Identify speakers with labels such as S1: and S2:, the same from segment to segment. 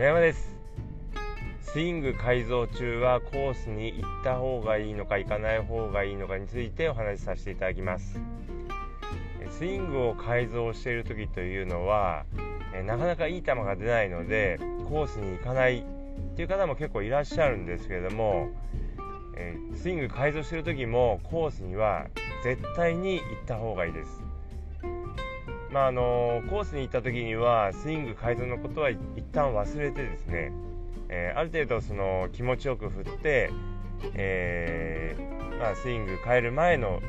S1: 野山です。スイング改造中はコースに行った方がいいのか行かない方がいいのかについてお話しさせていただきます。スイングを改造している時というのはなかなかいい球が出ないのでコースに行かないっていう方も結構いらっしゃるんですけれどもスイング改造している時もコースには絶対に行った方がいいです。まああのコースに行った時にはスイング改造のことは一旦忘れてですね、えー、ある程度その気持ちよく振って、えー、まあ、スイング変える前の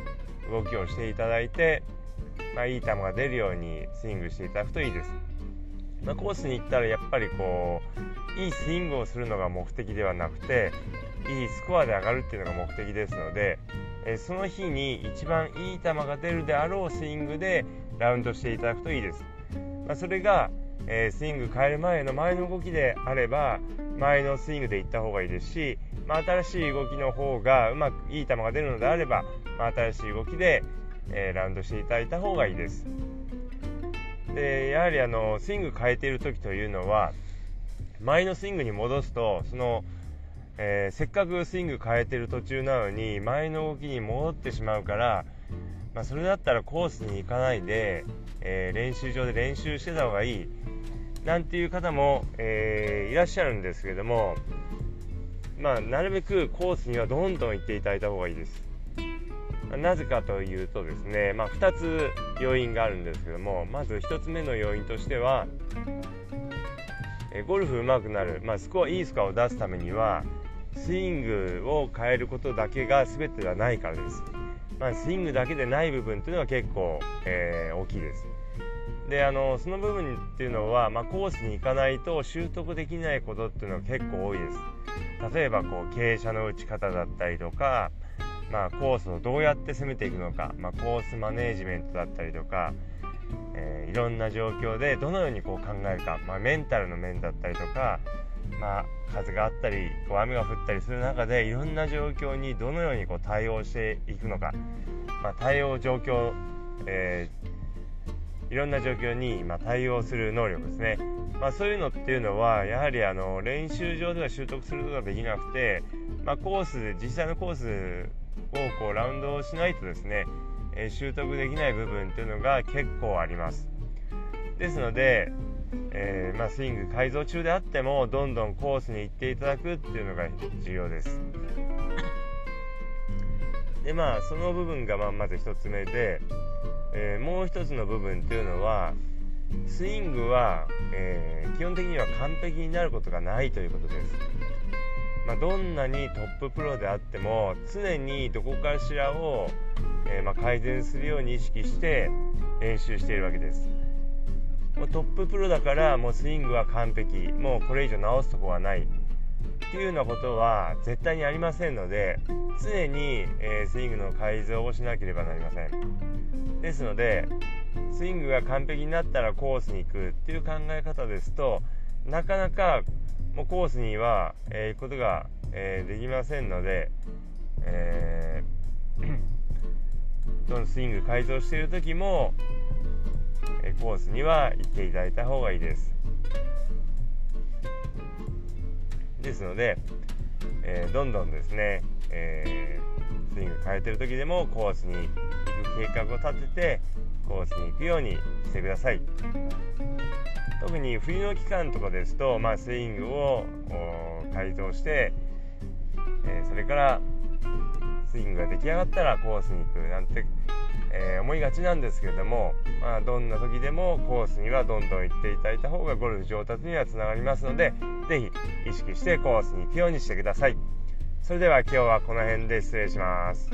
S1: 動きをしていただいて、まあ、いい球が出るようにスイングしていただくといいです。まあ、コースに行ったらやっぱりこういいスイングをするのが目的ではなくていいスコアで上がるっていうのが目的ですので、えその日に一番いい球が出るであろうスイングでラウンドしていただくといいです、まあ、それが、え、スイング変える前の前の動きであれば前のスイングでいった方がいいですし、まあ、新しい動きの方がうまくいい球が出るのであれば、まあ、新しい動きで、え、ラウンドしていただいた方がいいです。でやはりあのスイング変えている時というのは前のスイングに戻すとそのえー、せっかくスイング変えてる途中なのに前の動きに戻ってしまうから、まあ、それだったらコースに行かないで、えー、練習場で練習してた方がいいなんていう方も、えー、いらっしゃるんですけども、まあ、なるべくコースにはどんどん行っていただいた方がいいです。なぜかというとですね、まあ、2つ要因があるんですけどもまず1つ目の要因としてはゴルフ上手くなる、まあ、スコアいいスコアを出すためにはスイングを変えることだけが全てではないからです、まあ、スイングだけでない部分というのは結構、えー、大きいです。であのその部分っていうのは、まあ、コースに行かないと習得できないことっていうのは結構多いです。例えばこう傾斜の打ち方だったりとか、まあ、コースをどうやって攻めていくのか、まあ、コースマネージメントだったりとか、えー、いろんな状況でどのようにこう考えるか、まあ、メンタルの面だったりとかまあ、風があったりこう雨が降ったりする中でいろんな状況にどのようにこう対応していくのか、まあ、対応状況、えー、いろんな状況に、ま対応する能力ですね、まあ、そういうのっていうのはやはりあの練習場では習得することができなくて、まあ、コース実際のコースをこうラウンドをしないとですね、えー、習得できない部分っていうのが結構あります。ですのでえー、まあ、スイング改造中であってもどんどんコースに行っていただくっていうのが重要です。でまあその部分がままず1つ目で、えー、もう1つの部分っていうのはスイングは、えー、基本的には完璧になることがないということです、まあ、どんなにトッププロであっても常にどこかしらを、えま、改善するように意識して練習しているわけです。もうトッププロだからもうスイングは完璧。もうこれ以上直すとこはないっていうようなことは絶対にありませんので常に、えー、スイングの改造をしなければなりません。ですのでスイングが完璧になったらコースに行くっていう考え方ですとなかなかもうコースには、えー、行くことが、えー、できませんので、えー、どのスイング改造している時もコースには行っていただいた方がいいです。ですので、えー、どんどんですね、えー、スイング変えてる時でもコースに行く計画を立ててコースに行くようにしてください。特に冬の期間とかですと、まあ、スイングを改造して、えー、それからスイングが出来上がったらコースに行くなんてえー、思いがちなんですけれども、まあ、どんな時でもコースにはどんどん行っていただいた方がゴルフ上達にはつながりますので是非意識してコースに行くようにしてください。それでは今日はこの辺で失礼します。